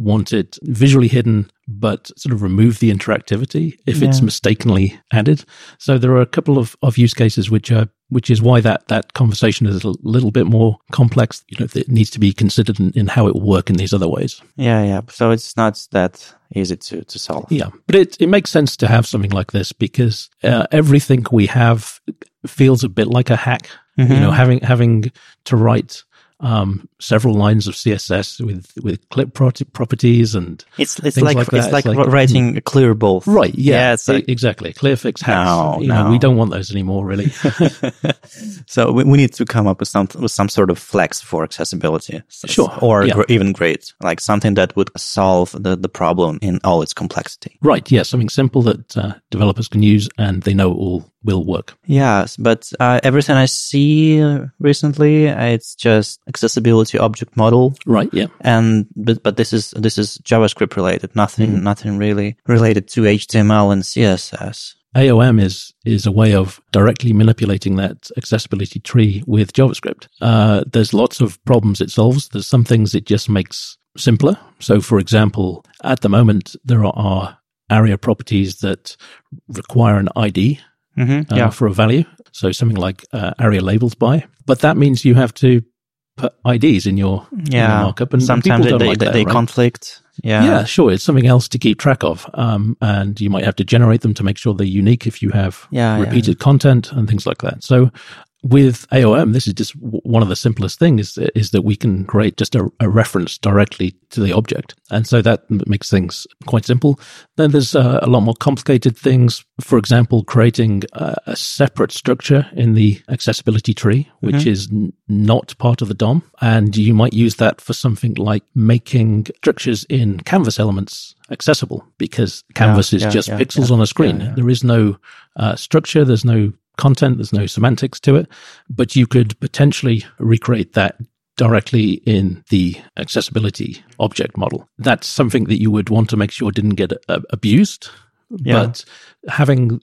want it visually hidden, but sort of remove the interactivity if yeah. it's mistakenly added. So there are a couple of, of use cases which are which is why that that conversation is a little bit more complex. You know, it needs to be considered in, in how it will work in these other ways. Yeah, yeah. So it's not that easy to to solve. Yeah, but it it makes sense to have something like this because uh, everything we have feels a bit like a hack. Mm-hmm. You know, having having to write um, several lines of CSS with with clip pro- properties and it's it's like, like it's, like, it's like writing a clear both. Right. Yeah. yeah it's like, exactly. Clear fix hacks. No. Know, we don't want those anymore, really. so we, we, need to come up with some with some sort of flex for accessibility. Sure. Or yeah. gr- even great, like something that would solve the the problem in all its complexity. Right. Yeah. Something simple that uh, developers can use and they know it will work. Yes, but uh, everything I see recently, it's just accessibility object model. Right. Yeah. And but but this is this is JavaScript related. Nothing mm. nothing really related to HTML and CSS. AOM is is a way of directly manipulating that accessibility tree with JavaScript. Uh, there's lots of problems it solves. There's some things it just makes simpler. So, for example, at the moment there are ARIA properties that require an ID mm-hmm, uh, yeah. for a value. So something like uh, ARIA labels by, but that means you have to put IDs in your, yeah. In your markup, and sometimes they, like they, that, they right? conflict. Yeah, yeah, sure. It's something else to keep track of, um, and you might have to generate them to make sure they're unique if you have yeah, repeated yeah. content and things like that. So with AOM, this is just one of the simplest things is, is that we can create just a, a, reference directly to the object. And so that makes things quite simple. Then there's uh, a lot more complicated things. For example, creating a, a separate structure in the accessibility tree, which mm-hmm. is n- not part of the DOM. And you might use that for something like making structures in canvas elements accessible because canvas yeah, is yeah, just yeah, pixels on a screen. There is no uh, structure. There's no content. There's no semantics to it, but you could potentially recreate that directly in the accessibility object model. That's something that you would want to make sure didn't get uh, abused. Yeah. But having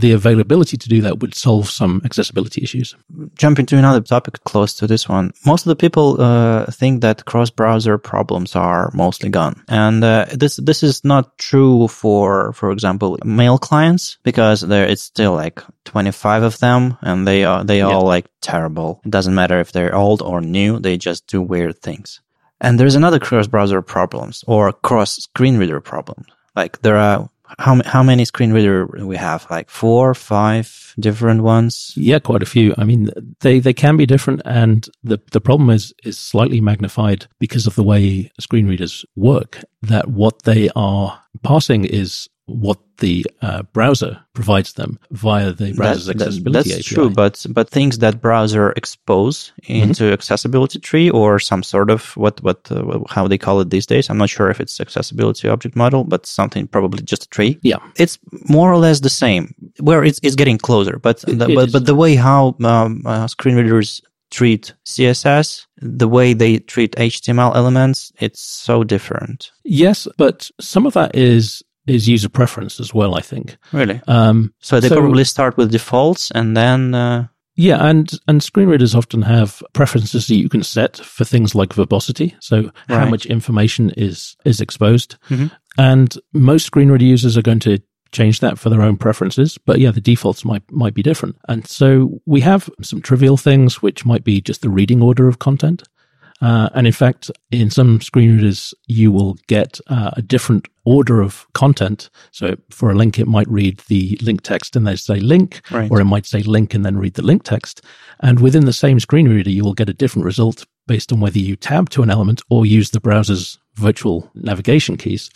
the availability to do that would solve some accessibility issues. Jumping to another topic close to this one, most of the people uh, think that cross-browser problems are mostly gone, and uh, this this is not true for, for example, mail clients because there it's still like 25 of them, and they are they yeah. all like terrible. It doesn't matter if they're old or new; they just do weird things. And there's another cross-browser problems or cross-screen reader problem. Like there are how how many screen reader we have? Like four, five different ones? Yeah, quite a few. I mean, they they can be different, and the the problem is is slightly magnified because of the way screen readers work. That what they are passing is what the uh, browser provides them via the browser's that, accessibility that, that's API. true, but but things that browser expose into mm-hmm. accessibility tree or some sort of what what uh, how they call it these days. I'm not sure if it's accessibility object model, but something probably just a tree. Yeah, it's more or less the same. Where it's it's getting closer, but the, it but, but the way how um, uh, screen readers treat CSS, the way they treat HTML elements, it's so different. Yes, but some of that is is user preference as well. I think. Really. Um, so they so, probably start with defaults and then. Uh... Yeah, and and screen readers often have preferences that you can set for things like verbosity, so right. how much information is is exposed. Mm-hmm. And most screen reader users are going to change that for their own preferences. But yeah, the defaults might might be different. And so we have some trivial things which might be just the reading order of content. Uh, and in fact, in some screen readers, you will get uh, a different order of content. So for a link, it might read the link text and then say link, right. or it might say link and then read the link text. And within the same screen reader, you will get a different result based on whether you tab to an element or use the browser's virtual navigation keys.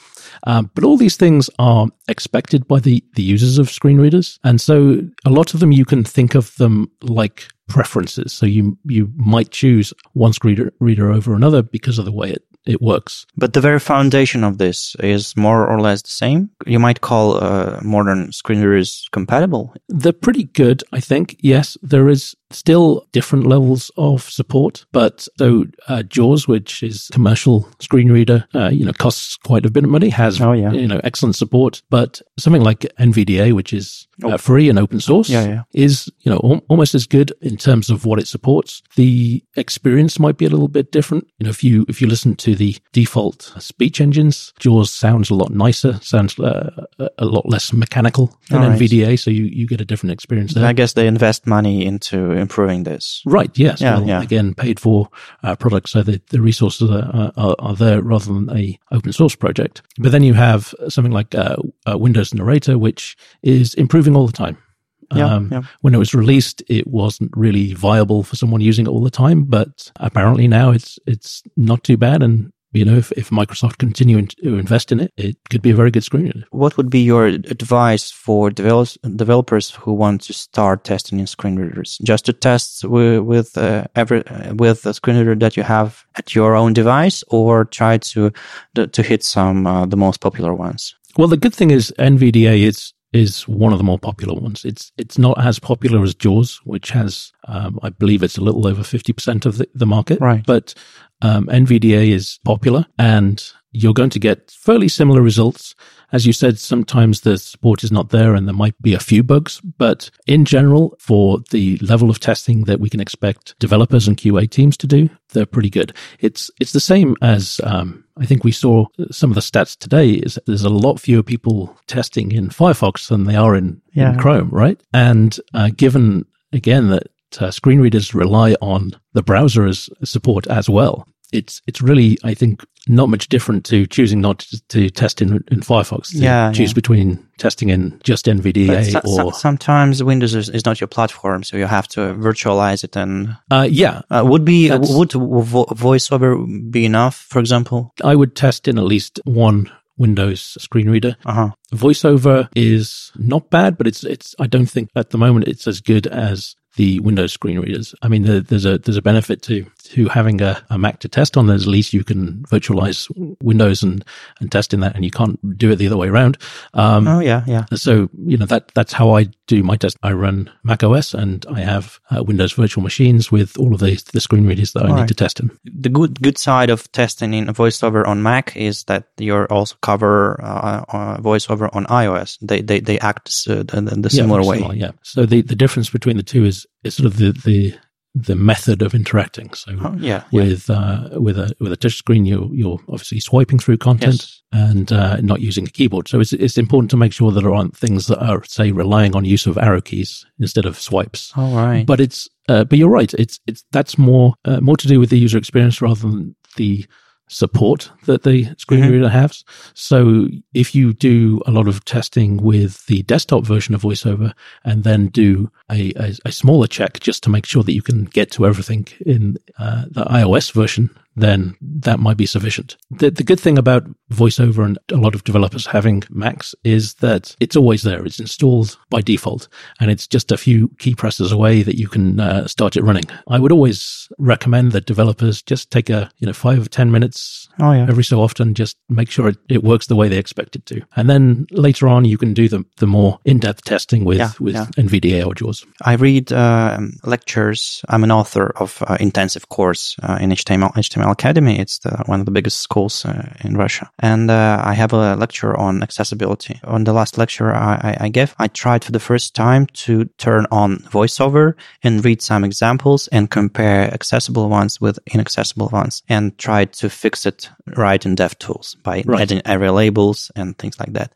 Um, but all these things are expected by the, the users of screen readers. And so a lot of them, you can think of them like preferences. So you, you might choose one screen reader over another because of the way it it works. But the very foundation of this is more or less the same. You might call uh, modern screen readers compatible. They're pretty good, I think. Yes, there is still different levels of support, but so uh, JAWS, which is commercial screen reader, uh, you know, costs quite a bit of money, has oh, yeah. you know excellent support. But something like NVDA, which is uh, oh. free and open source, yeah, yeah. is you know al- almost as good in terms of what it supports. The experience might be a little bit different. You know, if you if you listen to the default speech engines. JAWS sounds a lot nicer, sounds uh, a lot less mechanical than right. NVDA, so you, you get a different experience there. I guess they invest money into improving this. Right, yes. Yeah, well, yeah. Again, paid for uh, products, so the, the resources are, are, are, there rather than a open source project. But then you have something like uh, uh Windows Narrator, which is improving all the time. Yeah, um, yeah. When it was released, it wasn't really viable for someone using it all the time, but apparently now it's it's not too bad, and you know, if, if Microsoft continue to invest in it, it could be a very good screen reader. What would be your advice for develop, developers who want to start testing in screen readers? Just to test with, with uh, every uh, with a screen reader that you have at your own device, or try to to hit some uh, the most popular ones? Well, the good thing is NVDA is is one of the more popular ones. It's it's not as popular as JAWS, which has um, I believe it's a little over fifty percent of the, the market. Right. But um, NVDA is popular and you're going to get fairly similar results. As you said, sometimes the support is not there and there might be a few bugs, but in general, for the level of testing that we can expect developers and QA teams to do, they're pretty good. It's, it's the same as, um, I think we saw some of the stats today is there's a lot fewer people testing in Firefox than they are in, yeah. in Chrome, right? And, uh, given again that uh, screen readers rely on the browser's support as well. It's it's really I think not much different to choosing not to, to test in, in Firefox. yeah, choose yeah. between testing in just NVDA so, or so, sometimes Windows is, is, not your platform, so you have to virtualize it. And uh, yeah, uh, would be would vo- VoiceOver be enough? For example, I would test in at least one Windows screen reader. Uh-huh. VoiceOver is not bad, but it's it's. I don't think at the moment it's as good as the Windows screen readers. I mean, there's a there's a benefit to to having a, a Mac to test on. There's at least you can virtualize Windows and and test in that, and you can't do it the other way around. Um, oh yeah, yeah. So you know that that's how I do my test. I run Mac OS and I have uh, Windows virtual machines with all of the the screen readers that I need to test in. The good good side of testing in VoiceOver on Mac is that you're also cover uh, uh, VoiceOver on iOS. They they they act uh, the, the similar yeah, way. Similar, yeah. So the the difference between the two is is sort of the the the method of interacting. So oh, yeah, with yeah. Uh, with a with a touch screen, you're you're obviously swiping through content yes. and uh, not using a keyboard. So it's it's important to make sure that there aren't things that are say relying on use of arrow keys instead of swipes. All right, but it's uh, but you're right. It's it's that's more uh, more to do with the user experience rather than the support that the screen mm-hmm. reader has. So if you do a lot of testing with the desktop version of VoiceOver and then do a, a, a smaller check just to make sure that you can get to everything in uh, the iOS version then that might be sufficient. The, the good thing about VoiceOver and a lot of developers having Macs is that it's always there. It's installed by default and it's just a few key presses away that you can uh, start it running. I would always recommend that developers just take a, you know, five or 10 minutes oh, yeah. every so often, just make sure it, it works the way they expect it to. And then later on, you can do the, the more in-depth testing with, yeah, with yeah. NVDA or JAWS. I read uh, lectures. I'm an author of uh, intensive course uh, in HTML, HTML Academy. It's the, one of the biggest schools uh, in Russia. And uh, I have a lecture on accessibility. On the last lecture I, I, gave, I tried for the first time to turn on voiceover and read some examples and compare accessible ones with inaccessible ones and tried to fix it right in DevTools by right. adding ARIA labels and things like that.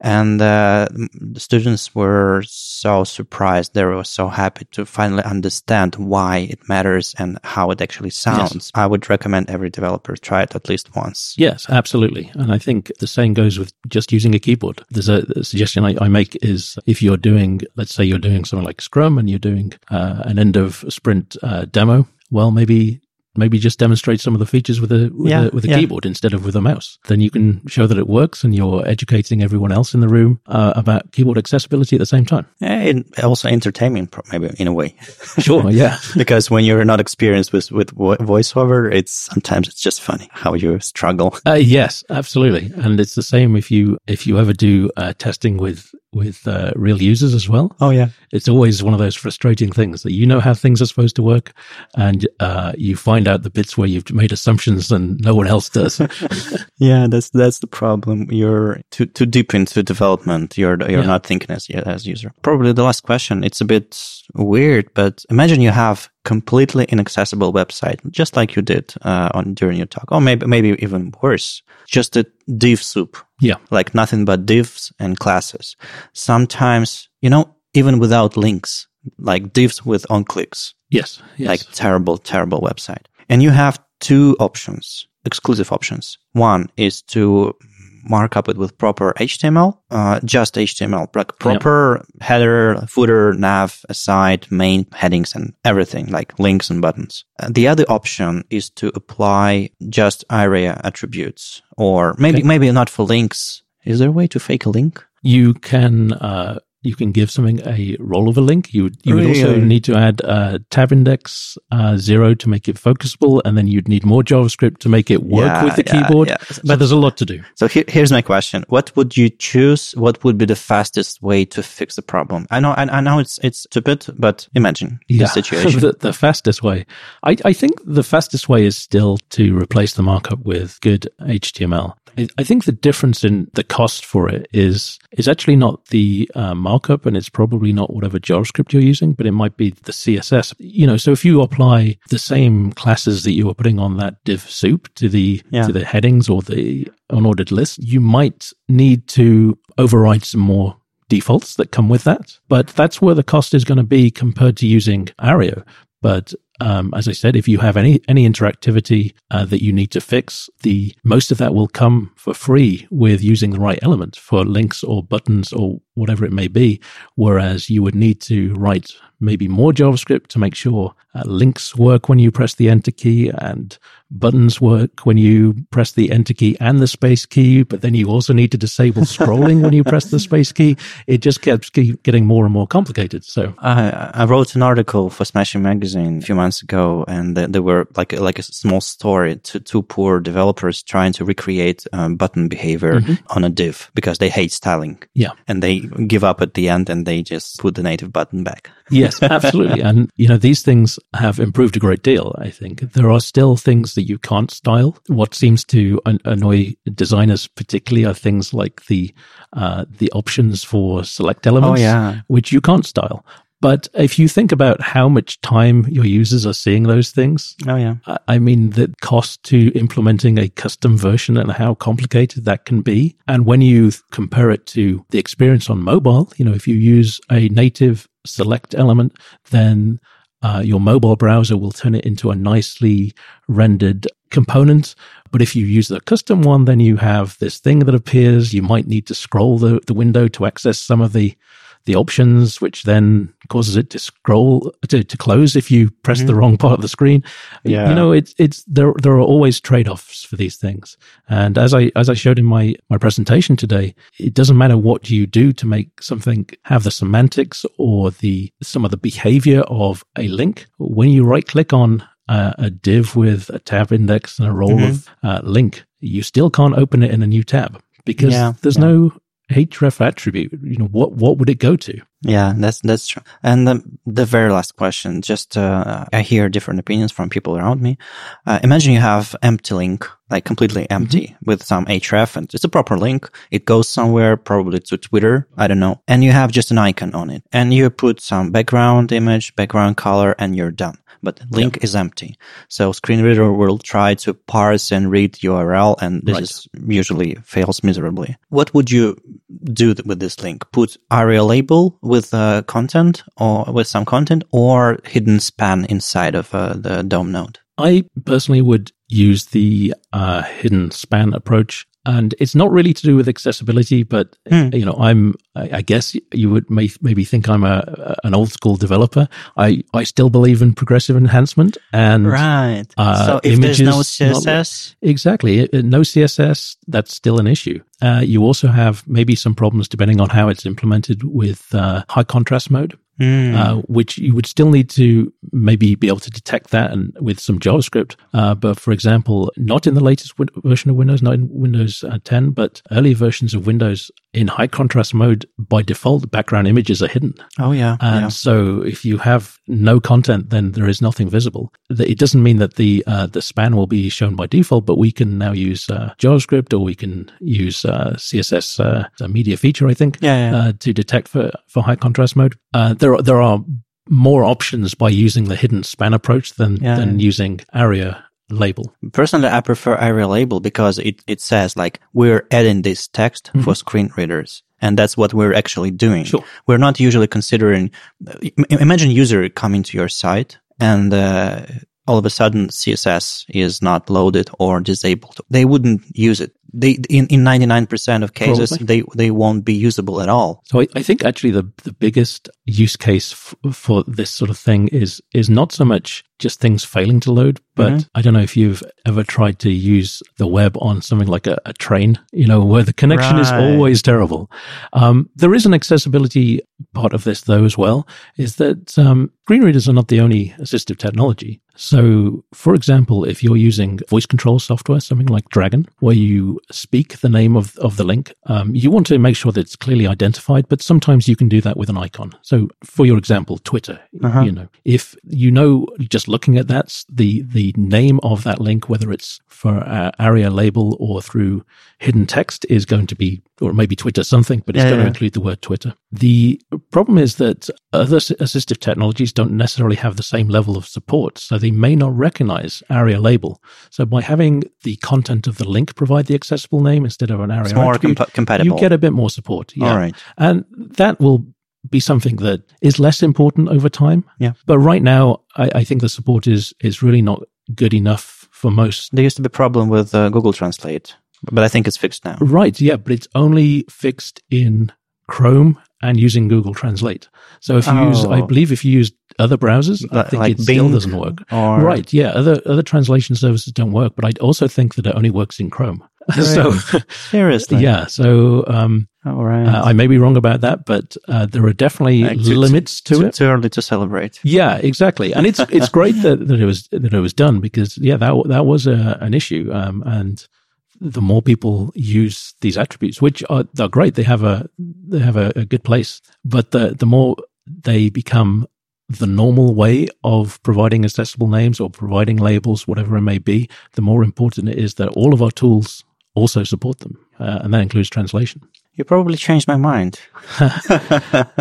And uh, the students were so surprised. They were so happy to finally understand why it matters and how it actually sounds. Yes. I would recommend every developer try it at least once. Yes, absolutely. And I think the same goes with just using a keyboard. There's a, a suggestion I, I, make is if you're doing, let's say you're doing something like Scrum and you're doing uh, an end of sprint uh, demo, well, maybe maybe just demonstrate some of the features with a with yeah, a, with a yeah. keyboard instead of with a mouse. Then you can show that it works, and you're educating everyone else in the room uh, about keyboard accessibility at the same time. And also entertainment, maybe in a way. Sure, yeah. because when you're not experienced with with voiceover, it's sometimes it's just funny how you struggle. Uh, yes, absolutely, and it's the same if you if you ever do uh, testing with with uh, real users as well. Oh yeah, it's always one of those frustrating things that you know how things are supposed to work, and uh, you find out the bits where you've made assumptions and no one else does. yeah, that's that's the problem. You're too too deep into development. You're you're yeah. not thinking as as user. Probably the last question. It's a bit weird, but imagine you have completely inaccessible website, just like you did uh, on during your talk, or maybe maybe even worse, just a div soup. Yeah, like nothing but divs and classes. Sometimes, you know, even without links, like divs with on clicks. Yes, yes. Like terrible, terrible website. And you have two options, exclusive options. One is to markup it with proper HTML, uh, just HTML, like proper yep. header, footer, nav, aside, main headings and everything like links and buttons. Uh, the other option is to apply just ARIA attributes or maybe, okay. maybe not for links. Is there a way to fake a link? You can, uh, you can give something a role of link. You you would also need to add a tab index uh, zero to make it focusable, and then you'd need more JavaScript to make it work yeah, with the yeah, keyboard. Yeah. But there's a lot to do. So here, here's my question: What would you choose? What would be the fastest way to fix the problem? I know I, I know it's it's stupid, but imagine the situation. the, the fastest way, I, I think the fastest way is still to replace the markup with good HTML. I think the difference in the cost for it is is actually not the uh, markup, and it's probably not whatever JavaScript you're using, but it might be the CSS. You know, so if you apply the same classes that you were putting on that div soup to the yeah. to the headings or the unordered list, you might need to override some more defaults that come with that. But that's where the cost is going to be compared to using ARIA. But um, as I said, if you have any any interactivity uh, that you need to fix, the most of that will come for free with using the right element for links or buttons or whatever it may be. Whereas you would need to write maybe more JavaScript to make sure uh, links work when you press the enter key and buttons work when you press the enter key and the space key, but then you also need to disable scrolling when you press the space key. It just keeps getting more and more complicated. So I, I wrote an article for Smashing Magazine a few months ago, and there were like like a small story to two poor developers trying to recreate um, button behavior mm-hmm. on a div because they hate styling. Yeah, and they give up at the end and they just put the native button back. yes, absolutely. and you know these things have improved a great deal. I think there are still things that you can't style. What seems to an- annoy designers particularly are things like the uh, the options for select elements, oh, yeah. which you can't style. But if you think about how much time your users are seeing those things, oh yeah, I mean the cost to implementing a custom version and how complicated that can be. And when you compare it to the experience on mobile, you know, if you use a native select element, then uh, your mobile browser will turn it into a nicely rendered component. But if you use the custom one, then you have this thing that appears. You might need to scroll the, the window to access some of the the options, which then causes it to scroll to, to close if you press mm-hmm. the wrong part of the screen. Yeah. You know, it's it's there there are always trade-offs for these things. And as I as I showed in my my presentation today, it doesn't matter what you do to make something have the semantics or the some of the behavior of a link. When you right click on uh, a div with a tab index and a role mm-hmm. of uh, link, you still can't open it in a new tab because yeah, there's yeah. no href attribute, you know, what, what would it go to? Yeah, that's, that's true. And the, the very last question, just, uh, I hear different opinions from people around me. Uh, imagine you have empty link like completely empty mm-hmm. with some href and it's a proper link. It goes somewhere, probably to Twitter. I don't know. And you have just an icon on it and you put some background image, background color and you're done. But link is empty. So screen reader will try to parse and read URL and this right. is usually fails miserably. What would you do with this link? Put ARIA label with uh, content or with some content or hidden span inside of uh, the DOM node? I personally would use the uh, hidden span approach. And it's not really to do with accessibility, but hmm. you know, I'm, I, guess you would may, maybe think I'm a, an old school developer. I, I still believe in progressive enhancement and, right. Uh, so if there's no CSS, not, exactly. No CSS, that's still an issue. Uh, you also have maybe some problems depending on how it's implemented with uh, high contrast mode. Mm. Uh, which you would still need to maybe be able to detect that and with some JavaScript. Uh, but for example, not in the latest version of Windows, not in Windows uh, 10, but earlier versions of Windows in high contrast mode, by default, background images are hidden. Oh, yeah. And yeah. so if you have no content, then there is nothing visible. It doesn't mean that the uh, the span will be shown by default, but we can now use uh, JavaScript or we can use uh, CSS, uh, media feature, I think, yeah, yeah. Uh, to detect for, for high contrast mode. Uh, there, are, there are more options by using the hidden span approach than, yeah, than using ARIA label. Personally, I prefer ARIA label because it, it says like we're adding this text mm-hmm. for screen readers. And that's what we're actually doing. Sure. We're not usually considering, imagine user coming to your site and, uh, all of a sudden CSS is not loaded or disabled. They wouldn't use it they in, in 99% of cases Probably. they they won't be usable at all so I, I think actually the the biggest use case f- for this sort of thing is is not so much just things failing to load but mm-hmm. i don't know if you've ever tried to use the web on something like a, a train you know where the connection right. is always terrible um, there is an accessibility part of this though as well is that um, screen readers are not the only assistive technology so for example if you're using voice control software something like dragon where you speak the name of, of the link, um, you want to make sure that it's clearly identified, but sometimes you can do that with an icon. So for your example, Twitter, uh-huh. you know, if you know just looking at that, the, the name of that link, whether it's for uh, ARIA label or through hidden text is going to be, or maybe Twitter something, but it's yeah, going yeah. to include the word Twitter. The problem is that other assistive technologies don't necessarily have the same level of support, so they may not recognize ARIA label. So by having the content of the link provide the accessible name instead of an ARIA it's more comp- compatible. You get a bit more support. Yeah. All right. And that will be something that is less important over time. Yeah. But right now, I, I think the support is is really not good enough for most. There used to be a problem with uh, Google Translate, but I think it's fixed now. Right. Yeah, but it's only fixed in Chrome and using Google Translate. So if you oh. use, I oh. believe if you use other browsers, I think like it Bing still doesn't work. Or... Right. Yeah. Other, other translation services don't work, but I also think that it only works in Chrome. so seriously. Yeah. So, um, all right. Uh, I may be wrong about that, but uh, there are definitely uh, limits to too, it. Too early to celebrate. Yeah, exactly. And it's it's great that, that it was that it was done because yeah, that that was a, an issue. Um, and the more people use these attributes, which are they're great, they have a they have a, a good place. But the the more they become the normal way of providing accessible names or providing labels, whatever it may be, the more important it is that all of our tools also support them, uh, and that includes translation. You probably changed my mind.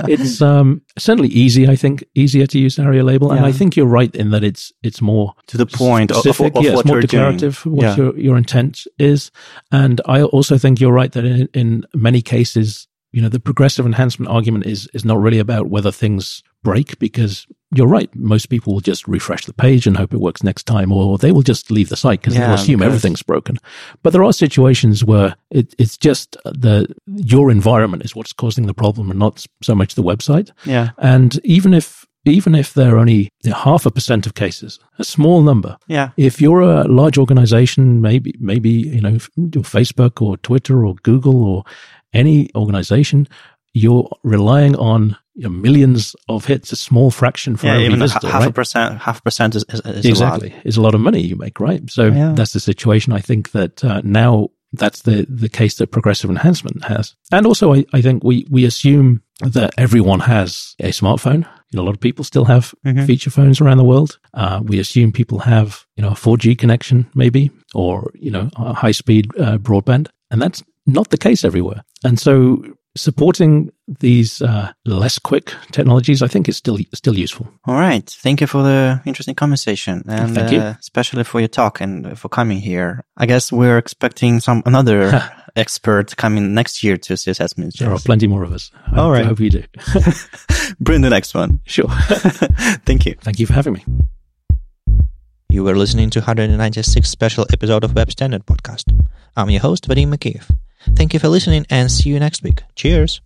it's um, certainly easy, I think, easier to use ARIA label, yeah. and I think you're right in that it's it's more to the point specific, of, of, of yeah, what more declarative doing. what yeah. your your intent is, and I also think you're right that in, in many cases you know, the progressive enhancement argument is, is not really about whether things break because you're right. Most people will just refresh the page and hope it works next time, or they will just leave the site because yeah, they'll assume everything's broken. But there are situations where it, it's just the, your environment is what's causing the problem and not so much the website. Yeah. And even if, even if there are only half a percent of cases, a small number. Yeah. If you're a large organization, maybe, maybe, you know, Facebook or Twitter or Google or any organization, you're relying on you know, millions of hits, a small fraction for yeah, every even visitor, half right? a percent, half a percent is, is, is exactly a is a lot of money you make, right? So yeah. that's the situation. I think that uh, now that's the the case that progressive enhancement has, and also I, I think we we assume that everyone has a smartphone You know, a lot of people still have Mhm. feature phones around the world. Uh, we assume people have, you know, a 4G connection maybe, or, you know, a high speed uh, broadband. And that's not the case everywhere. And so supporting these uh, less quick technologies, I think is still, still useful. All right. Thank you for the interesting conversation and Thank you. uh, especially for your talk and for coming here. I guess we're expecting some another expert coming next year to CSS Minsk. There are plenty more of us. I, All right. I hope you do. Bring the next one. sure. Thank you. Thank you for having me. You were listening to 196 special episode of Web Standard Podcast. I'm your host, Vadim Makeev. Thank you for listening and see you next week. Cheers.